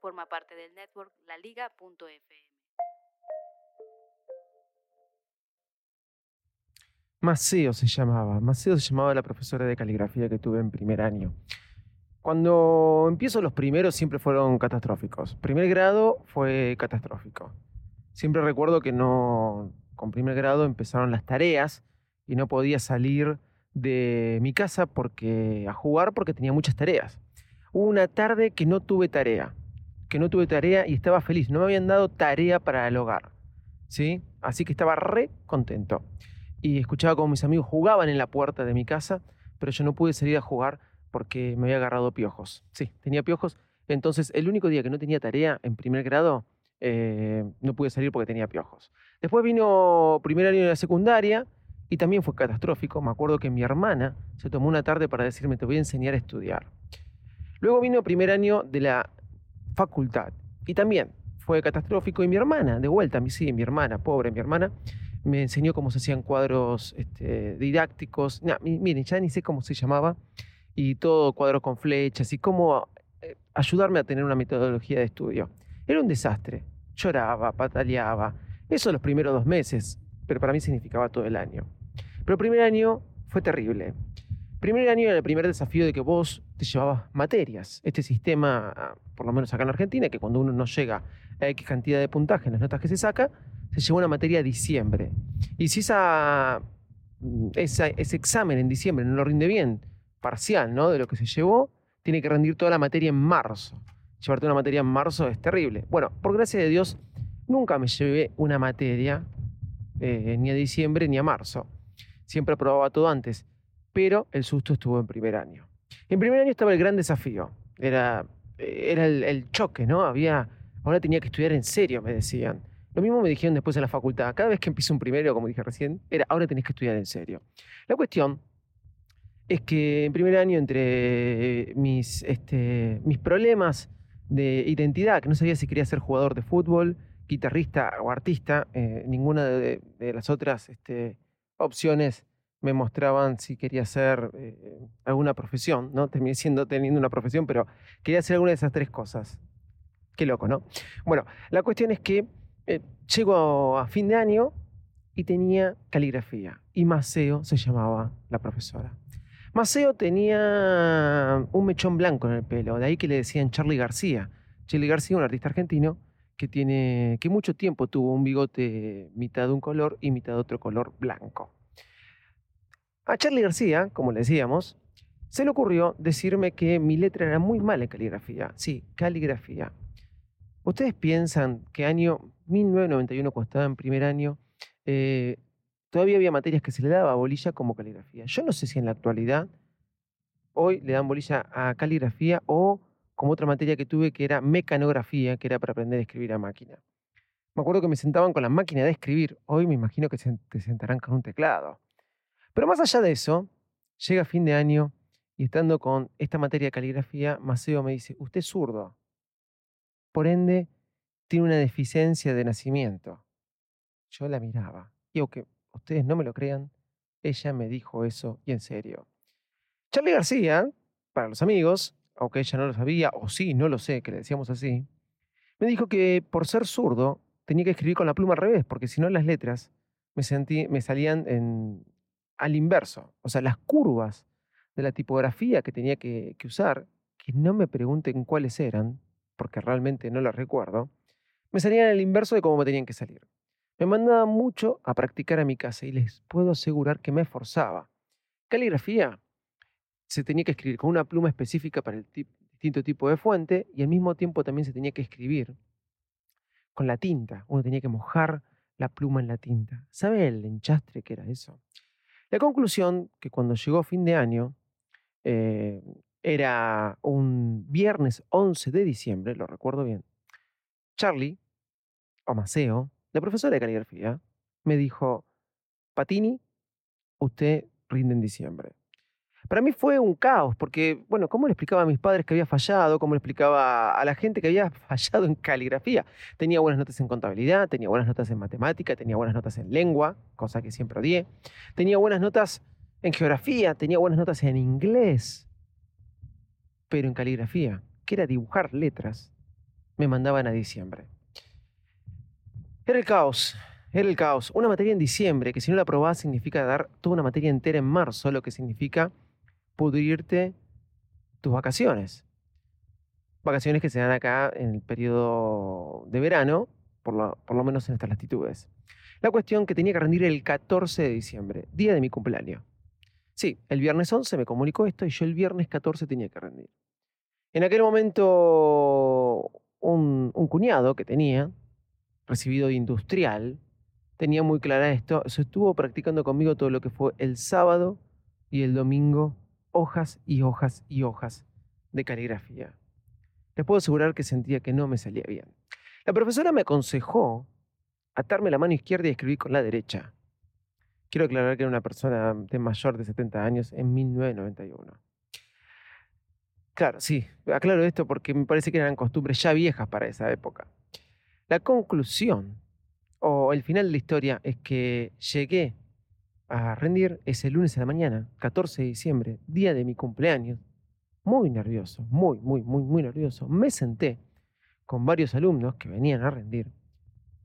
Forma parte del network laliga.fm. Maceo se llamaba. Maceo se llamaba la profesora de caligrafía que tuve en primer año. Cuando empiezo los primeros siempre fueron catastróficos. Primer grado fue catastrófico. Siempre recuerdo que no, con primer grado empezaron las tareas y no podía salir de mi casa porque a jugar porque tenía muchas tareas. Hubo una tarde que no tuve tarea, que no tuve tarea y estaba feliz. No me habían dado tarea para el hogar, ¿sí? Así que estaba re contento y escuchaba como mis amigos jugaban en la puerta de mi casa, pero yo no pude salir a jugar porque me había agarrado piojos. Sí, tenía piojos. Entonces, el único día que no tenía tarea en primer grado, eh, no pude salir porque tenía piojos. Después vino primer año de la secundaria y también fue catastrófico. Me acuerdo que mi hermana se tomó una tarde para decirme, te voy a enseñar a estudiar. Luego vino primer año de la facultad y también fue catastrófico. Y mi hermana, de vuelta, mi sí, mi hermana, pobre mi hermana, me enseñó cómo se hacían cuadros este, didácticos. miren, ya ni sé cómo se llamaba. Y todo cuadros con flechas y cómo eh, ayudarme a tener una metodología de estudio. Era un desastre. Lloraba, pataleaba. Eso los primeros dos meses, pero para mí significaba todo el año. Pero el primer año fue terrible. Primer año era el primer desafío de que vos te llevabas materias. Este sistema, por lo menos acá en Argentina, que cuando uno no llega a X cantidad de puntaje en las notas que se saca, se llevó una materia a diciembre. Y si esa, mm, ese examen en diciembre no lo rinde bien, parcial, ¿no? De lo que se llevó, tiene que rendir toda la materia en marzo. Llevarte una materia en marzo es terrible. Bueno, por gracia de Dios, nunca me llevé una materia eh, ni a diciembre ni a marzo. Siempre aprobaba todo antes, pero el susto estuvo en primer año. En primer año estaba el gran desafío, era, era el, el choque, ¿no? Había, ahora tenía que estudiar en serio, me decían. Lo mismo me dijeron después en la facultad. Cada vez que empiezo un primero, como dije recién, era ahora tenés que estudiar en serio. La cuestión es que en primer año, entre mis, este, mis problemas de identidad, que no sabía si quería ser jugador de fútbol, guitarrista o artista, eh, ninguna de, las otras este, opciones me mostraban si quería hacer eh, alguna profesión, ¿no? Terminé siendo teniendo una profesión, pero quería hacer alguna de esas tres cosas. Qué loco, ¿no? Bueno, la cuestión es que eh, llego a fin de año y tenía caligrafía. Y Maceo se llamaba la profesora. Maceo tenía un mechón blanco en el pelo, de ahí que le decían Charlie García. Charlie García, un artista argentino que tiene que mucho tiempo tuvo un bigote mitad de un color y mitad de otro color blanco. A Charlie García, como le decíamos, se le ocurrió decirme que mi letra era muy mala en caligrafía. Sí, caligrafía. ¿Ustedes piensan que año 1991, cuando estaba en primer año, eh, todavía había materias que se le daba bolilla como caligrafía? Yo no sé si en la actualidad hoy le dan bolilla a caligrafía o como otra materia que tuve que era mecanografía, que era para aprender a escribir a máquina. Me acuerdo que me sentaban con la máquina de escribir. Hoy me imagino que se te sentarán con un teclado. Pero más allá de eso, llega fin de año y estando con esta materia de caligrafía, Maceo me dice, usted es zurdo por ende tiene una deficiencia de nacimiento. Yo la miraba y aunque ustedes no me lo crean, ella me dijo eso y en serio. Charlie García, para los amigos, aunque ella no lo sabía, o sí, no lo sé, que le decíamos así, me dijo que por ser zurdo tenía que escribir con la pluma al revés, porque si no las letras me, sentí, me salían en, al inverso. O sea, las curvas de la tipografía que tenía que, usar, que no me pregunten cuáles eran, porque realmente no las recuerdo, me salían el inverso de cómo me tenían que salir. Me mandaba mucho a practicar a mi casa y les puedo asegurar que me esforzaba. Caligrafía se tenía que escribir con una pluma específica para el distinto tipo de fuente y al mismo tiempo también se tenía que escribir con la tinta. Uno tenía que mojar la pluma en la tinta. ¿Sabe el enchastre que era eso? La conclusión, que cuando llegó fin de año, eh, Era un viernes 11 de diciembre, lo recuerdo bien. Charlie, o Maceo, la profesora de caligrafía, me dijo, Patini, usted rinde en diciembre. Para mí fue un caos, porque, bueno, ¿cómo le explicaba a mis padres que había fallado? ¿Cómo le explicaba a la gente que había fallado en caligrafía? Tenía buenas notas en contabilidad, tenía buenas notas en matemática, tenía buenas notas en lengua, cosa que siempre odié. Tenía buenas notas en geografía, tenía buenas notas en inglés. Pero en caligrafía, que era dibujar letras, me mandaban a diciembre. Era el caos, era el caos. Una materia en diciembre, que si no la aprobás significa dar toda una materia entera en marzo, lo que significa pudrirte tus vacaciones. Vacaciones que se dan acá en el periodo de verano, por lo, menos en estas latitudes. La cuestión que tenía que rendir el 14 de diciembre, día de mi cumpleaños. Sí, el viernes 11 me comunicó esto y yo el viernes 14 tenía que rendir. En aquel momento, un, un cuñado que tenía, recibido de industrial, tenía muy clara esto, se estuvo practicando conmigo todo lo que fue el sábado y el domingo hojas y hojas y hojas de caligrafía. Les puedo asegurar que sentía que no me salía bien. La profesora me aconsejó atarme la mano izquierda y escribir con la derecha. Quiero aclarar que era una persona de mayor de 70 años en 1991. Claro, sí, aclaro esto porque me parece que eran costumbres ya viejas para esa época. La conclusión o el final de la historia es que llegué a rendir ese lunes a la mañana, 14 de diciembre, día de mi cumpleaños. Muy nervioso, muy, muy, muy, muy nervioso. Me senté con varios alumnos que venían a rendir.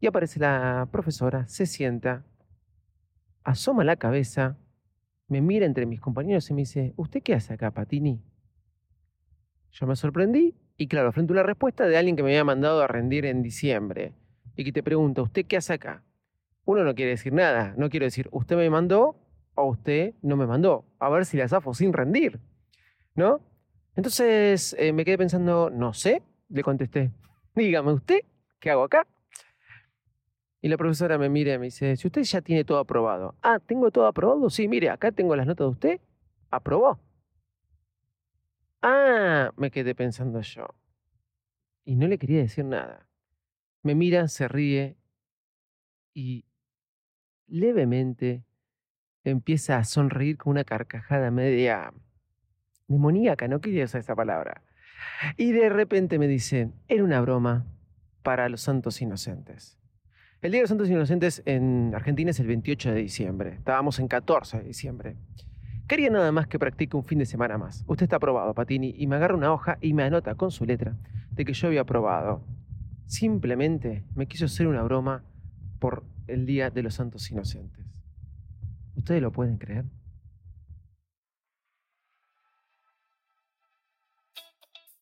Y aparece la profesora, se sienta, asoma la cabeza, me mira entre mis compañeros y me dice, ¿usted qué hace acá, Patini? Yo me sorprendí y claro, frente a una respuesta de alguien que me había mandado a rendir en diciembre y que te pregunta, ¿usted qué hace acá? Uno no quiere decir nada. No quiero decir, usted me mandó o usted no me mandó. A ver si la zafo sin rendir. ¿No? Entonces eh, me quedé pensando, no sé, le contesté, dígame usted, ¿qué hago acá? Y la profesora me mira y me dice, si usted ya tiene todo aprobado. Ah, ¿tengo todo aprobado? Sí, mire, acá tengo las notas de usted. ¿Aprobó? Ah, me quedé pensando yo. Y no le quería decir nada. Me mira, se ríe y levemente empieza a sonreír con una carcajada media demoníaca, no quería usar esa palabra. Y de repente me dice, era una broma para los santos inocentes. El Día de los Santos Inocentes en Argentina es el 28 de diciembre. Estábamos en 14 de diciembre. Quería nada más que practique un fin de semana más. Usted está aprobado, Patini, y me agarra una hoja y me anota con su letra de que yo había aprobado. Simplemente me quiso hacer una broma por el Día de los Santos Inocentes. ¿Ustedes lo pueden creer?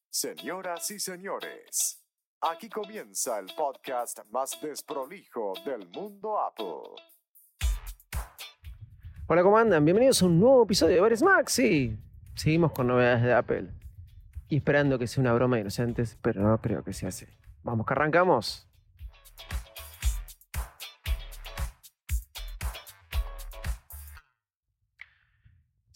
Señoras y señores, aquí comienza el podcast más desprolijo del mundo Apple. Hola, ¿cómo andan? Bienvenidos a un nuevo episodio de Bares Max. Sí, seguimos con novedades de Apple. Y esperando que sea una broma de inocentes, pero no creo que sea así. Vamos, que arrancamos.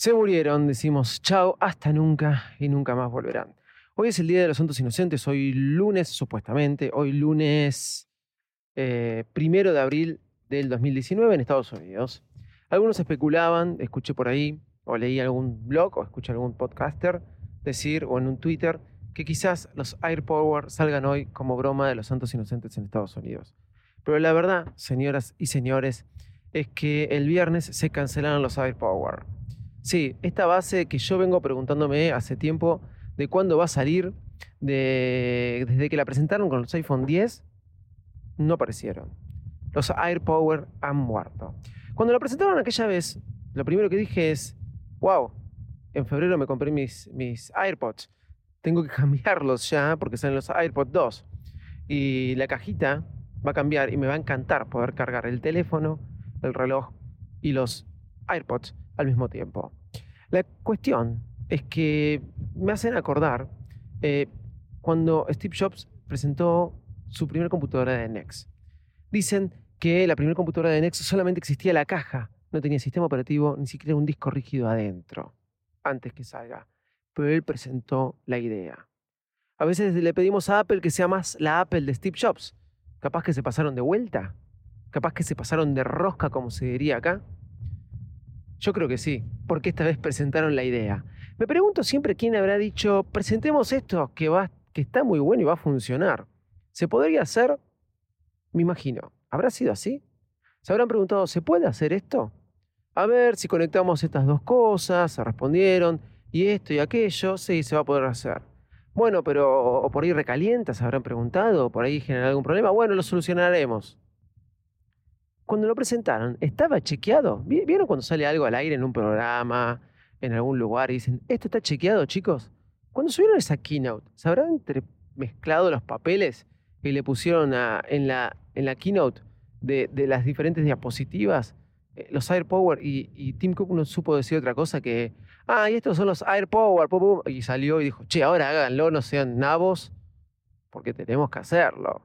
Se murieron, decimos chao, hasta nunca y nunca más volverán. Hoy es el Día de los Santos Inocentes, hoy lunes supuestamente, hoy lunes eh, primero de abril del 2019 en Estados Unidos. Algunos especulaban, escuché por ahí, o leí algún blog, o escuché algún podcaster decir, o en un Twitter, que quizás los AirPower salgan hoy como broma de los Santos Inocentes en Estados Unidos. Pero la verdad, señoras y señores, es que el viernes se cancelaron los AirPower. Sí, esta base que yo vengo preguntándome hace tiempo de cuándo va a salir, desde que la presentaron con los iPhone 10, no aparecieron. Los AirPower han muerto. Cuando la presentaron aquella vez, lo primero que dije es, wow, en febrero me compré mis, mis AirPods. Tengo que cambiarlos ya porque salen los AirPods 2. Y la cajita va a cambiar y me va a encantar poder cargar el teléfono, el reloj y los AirPods al mismo tiempo. La cuestión es que me hacen acordar eh, cuando Steve Jobs presentó su primera computadora de NEX. Dicen que la primera computadora de NEX solamente existía la caja, no tenía sistema operativo, ni siquiera un disco rígido adentro, antes que salga. pero él presentó la idea. A veces le pedimos a Apple que sea más la Apple de Steve Jobs. Capaz que se pasaron de vuelta. Capaz que se pasaron de rosca, como se diría acá. Yo creo que sí, porque esta vez presentaron la idea. Me pregunto siempre quién habrá dicho, presentemos esto que, va, que está muy bueno y va a funcionar. ¿Se podría hacer? Me imagino. ¿Habrá sido así? Se habrán preguntado, ¿se puede hacer esto? A ver si conectamos estas dos cosas, se respondieron, y esto y aquello, sí, se va a poder hacer. Bueno, pero o por ahí recalienta, se habrán preguntado, por ahí genera algún problema. Bueno, lo solucionaremos. Cuando lo presentaron, ¿estaba chequeado? ¿Vieron cuando sale algo al aire en un programa, en algún lugar y dicen, ¿esto está chequeado, chicos? Cuando subieron esa keynote, ¿se habrán mezclado los papeles y le pusieron en, la, en la keynote de, las diferentes diapositivas eh, los AirPower y, y Tim Cook no supo decir otra cosa que ah, y estos son los AirPower, y salió y dijo, che, ahora háganlo, no sean nabos, porque tenemos que hacerlo.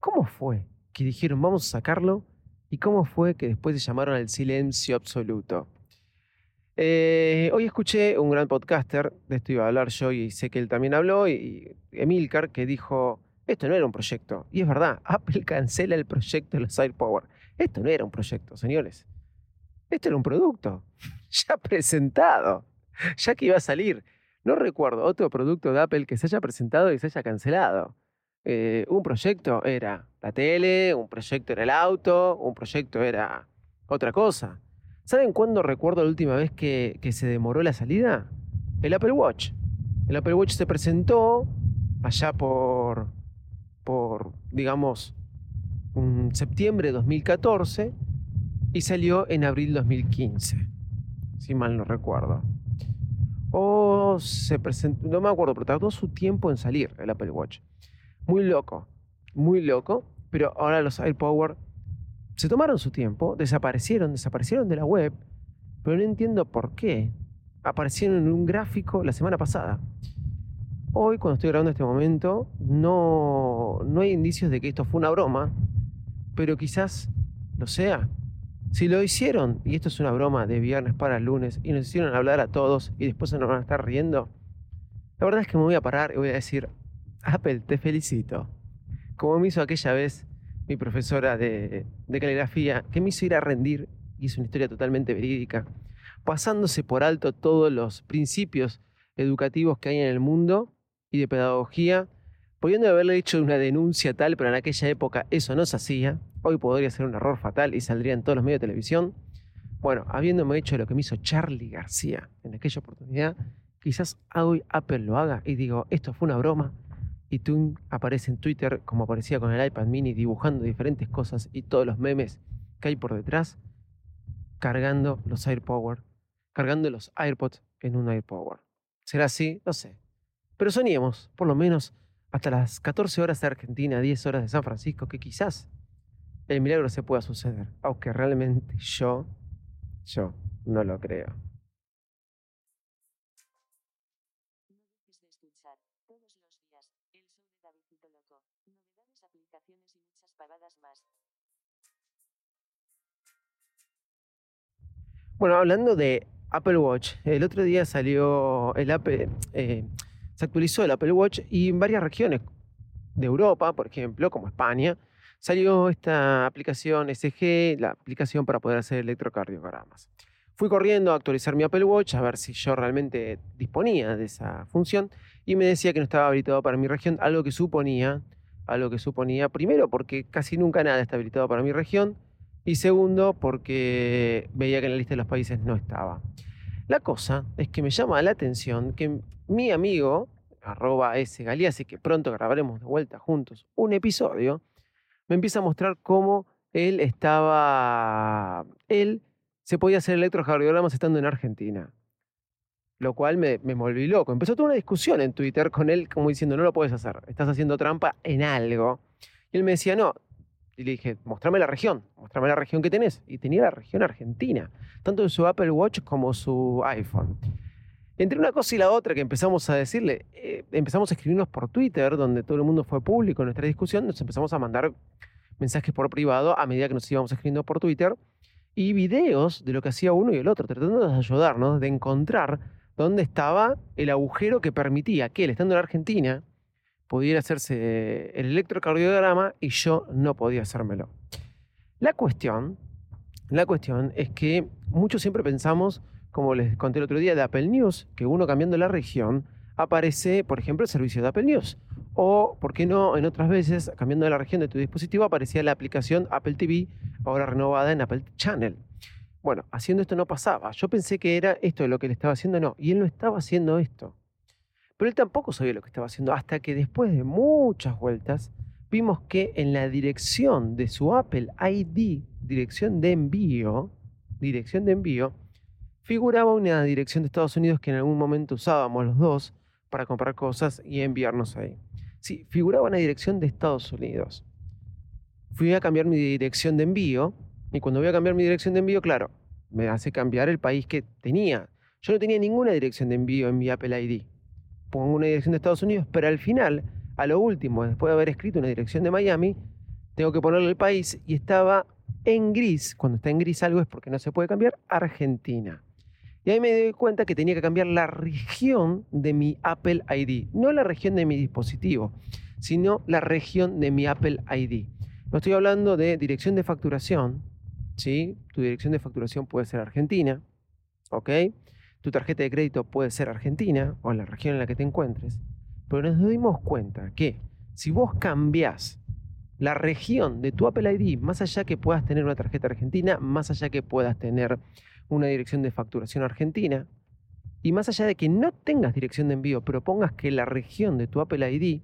¿Cómo fue que dijeron, vamos a sacarlo? ¿Y cómo fue que después se llamaron al silencio absoluto? Eh, hoy escuché un gran podcaster, de esto iba a hablar yo y sé que él también habló, y Emilcar, que dijo, esto no era un proyecto. Y es verdad, Apple cancela el proyecto de los AirPower. Esto no era un proyecto, señores. Esto era un producto ya presentado, ya que iba a salir. No recuerdo otro producto de Apple que se haya presentado y se haya cancelado. Eh, un proyecto era la tele, un proyecto era el auto, un proyecto era otra cosa. ¿Saben cuándo recuerdo la última vez que, se demoró la salida? El Apple Watch. El Apple Watch se presentó allá por, por digamos, septiembre de 2014 y salió en abril 2015, si mal no recuerdo. O se presentó, no me acuerdo, pero tardó su tiempo en salir el Apple Watch. Muy loco, muy loco, pero ahora los AirPower se tomaron su tiempo, desaparecieron, desaparecieron de la web, pero no entiendo por qué. Aparecieron en un gráfico la semana pasada. Hoy, cuando estoy grabando este momento, no, no hay indicios de que esto fue una broma, pero quizás lo sea. Si lo hicieron, y esto es una broma de viernes para lunes, y nos hicieron hablar a todos y después se nos van a estar riendo, la verdad es que me voy a parar y voy a decir, Apple, te felicito. Como me hizo aquella vez mi profesora de, caligrafía, que me hizo ir a rendir, y es una historia totalmente verídica, pasándose por alto todos los principios educativos que hay en el mundo y de pedagogía, pudiendo haberle hecho una denuncia tal, pero en aquella época eso no se hacía, hoy podría ser un error fatal y saldría en todos los medios de televisión. Bueno, habiéndome hecho lo que me hizo Charlie García en aquella oportunidad, quizás hoy Apple lo haga y digo, esto fue una broma. Y tú aparece en Twitter como aparecía con el iPad mini dibujando diferentes cosas y todos los memes que hay por detrás, cargando los AirPower, cargando los AirPods en un AirPower. ¿Será así? No sé. Pero soñemos, por lo menos, hasta las 14 horas de Argentina, 10 horas de San Francisco, que quizás el milagro se pueda suceder, aunque realmente yo, yo no lo creo. Bueno, hablando de Apple Watch, el otro día salió el Apple, eh, se actualizó el Apple Watch y en varias regiones de Europa, por ejemplo, como España, salió esta aplicación SG, la aplicación para poder hacer electrocardiogramas. Fui corriendo a actualizar mi Apple Watch a ver si yo realmente disponía de esa función y me decía que no estaba habilitado para mi región, algo que suponía, algo que suponía, primero porque casi nunca nada está habilitado para mi región y segundo porque veía que en la lista de los países no estaba. La cosa es que me llama la atención que mi amigo, arroba S. Galeazzi, que pronto grabaremos de vuelta juntos un episodio, me empieza a mostrar cómo él estaba, él se podía hacer electrocardiogramas estando en Argentina. Lo cual me, me volví loco. Empezó toda una discusión en Twitter con él como diciendo, no lo puedes hacer, estás haciendo trampa en algo. Y él me decía, no. Y le dije, mostrame la región, mostrame la región que tenés. Y tenía la región argentina, tanto su Apple Watch como su iPhone. Entre una cosa y la otra que empezamos a decirle, eh, empezamos a escribirnos por Twitter, donde todo el mundo fue público en nuestra discusión, nos empezamos a mandar mensajes por privado a medida que nos íbamos escribiendo por Twitter y videos de lo que hacía uno y el otro, tratando de ayudarnos, de encontrar donde estaba el agujero que permitía que él, estando en Argentina, pudiera hacerse el electrocardiograma y yo no podía hacérmelo. La cuestión, la cuestión es que muchos siempre pensamos, como les conté el otro día de Apple News, que uno cambiando la región aparece, por ejemplo, el servicio de Apple News. O, ¿por qué no? En otras veces, cambiando la región de tu dispositivo, aparecía la aplicación Apple TV, ahora renovada en Apple Channel. Bueno, haciendo esto no pasaba. Yo pensé que era esto lo que él estaba haciendo, no. Y él no estaba haciendo esto. Pero él tampoco sabía lo que estaba haciendo, hasta que después de muchas vueltas, vimos que en la dirección de su Apple ID, dirección de envío, dirección de envío, figuraba una dirección de Estados Unidos que en algún momento usábamos los dos para comprar cosas y enviarnos ahí. Sí, figuraba una dirección de Estados Unidos. Fui a cambiar mi dirección de envío y cuando voy a cambiar mi dirección de envío, claro, me hace cambiar el país que tenía. Yo no tenía ninguna dirección de envío en mi Apple ID. Pongo una dirección de Estados Unidos, pero al final, a lo último, después de haber escrito una dirección de Miami, tengo que ponerle el país y estaba en gris. Cuando está en gris algo es porque no se puede cambiar. Argentina. Y ahí me di cuenta que tenía que cambiar la región de mi Apple ID. No la región de mi dispositivo, sino la región de mi Apple ID. No estoy hablando de dirección de facturación, ¿sí? Tu dirección de facturación puede ser Argentina, ¿ok? Tu tarjeta de crédito puede ser Argentina o la región en la que te encuentres. Pero nos dimos cuenta que si vos cambiás la región de tu Apple ID, más allá que puedas tener una tarjeta argentina, más allá que puedas tener una dirección de facturación argentina, y más allá de que no tengas dirección de envío, pero pongas que la región de tu Apple ID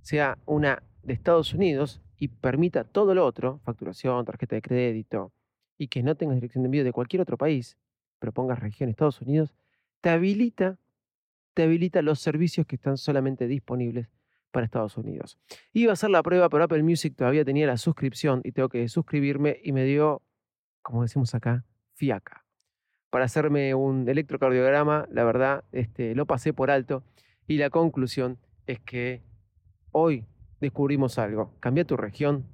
sea una de Estados Unidos y permita todo lo otro, facturación, tarjeta de crédito, y que no tengas dirección de envío de cualquier otro país, pero pongas región Estados Unidos, te habilita, te habilita los servicios que están solamente disponibles para Estados Unidos. Iba a hacer la prueba, pero Apple Music todavía tenía la suscripción y tengo que suscribirme y me dio, como decimos acá, fiaca. Para hacerme un electrocardiograma, la verdad, este, lo pasé por alto y la conclusión es que hoy descubrimos algo. Cambia tu región.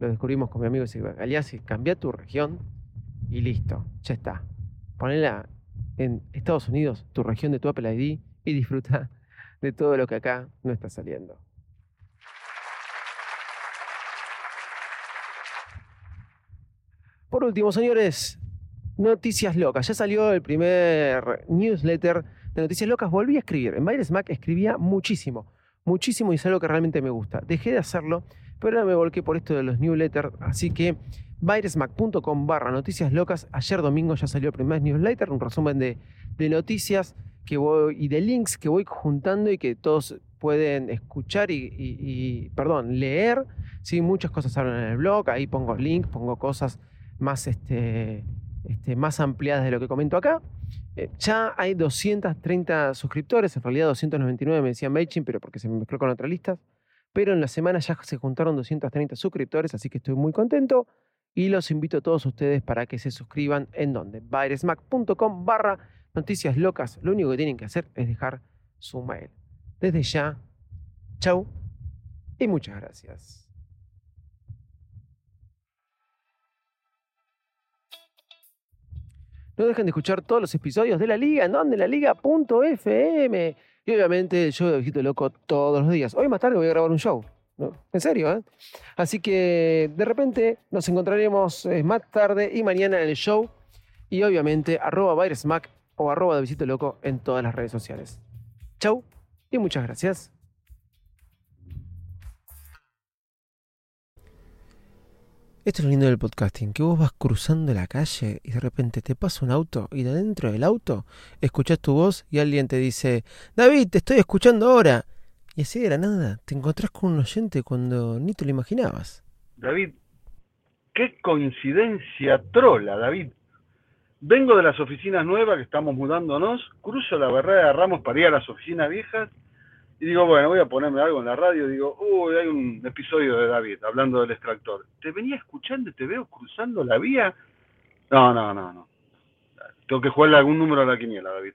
Lo descubrimos con mi amigo Silvia Galeazzi. Cambia tu región y listo, ya está. Ponela en Estados Unidos, tu región de tu Apple ID y disfruta de todo lo que acá no está saliendo. Por último, señores, Noticias Locas. Ya salió el primer newsletter de Noticias Locas. Volví a escribir. En Baires Mac escribía muchísimo, muchísimo y es algo que realmente me gusta. Dejé de hacerlo, pero ahora me volqué por esto de los newsletters. Así que bairesmac.com barra noticias locas. Ayer domingo ya salió el primer newsletter, un resumen de, noticias que voy, y de links que voy juntando y que todos pueden escuchar y, perdón, leer. Sí, muchas cosas hablan en el blog, ahí pongo links, pongo cosas más, este, este, más ampliadas de lo que comento acá. Eh, ya hay 230 suscriptores, en realidad 299 me decían MailChimp, pero porque se me mezcló con otras listas. Pero en la semana ya se juntaron 230 suscriptores, así que estoy muy contento. Y los invito a todos ustedes para que se suscriban en donde, bairesmac.com barra noticias locas. Lo único que tienen que hacer es dejar su mail. Desde ya, chau y muchas gracias. No dejen de escuchar todos los episodios de la liga, en donde la liga.fm. Y obviamente yo de Viejito Loco todos los días. Hoy más tarde voy a grabar un show. En serio, ¿eh? Así que de repente nos encontraremos eh, más tarde y mañana en el show. Y obviamente arroba Bairesmack o arroba de Loco en todas las redes sociales. Chau y muchas gracias. Esto es lo lindo del podcasting, que vos vas cruzando la calle y de repente te pasa un auto y de dentro del auto escuchás tu voz y alguien te dice, David, te estoy escuchando ahora. Y así de la nada te encontrás con un oyente cuando ni te lo imaginabas. David, qué coincidencia trola, David. Vengo de las oficinas nuevas que estamos mudándonos, cruzo la barrera de Ramos para ir a las oficinas viejas y digo, bueno, voy a ponerme algo en la radio. Digo, uy, hay un episodio de David hablando del extractor. Te venía escuchando y te veo cruzando la vía. No, no, no, no. Tengo que jugarle algún número a la quiniela, David.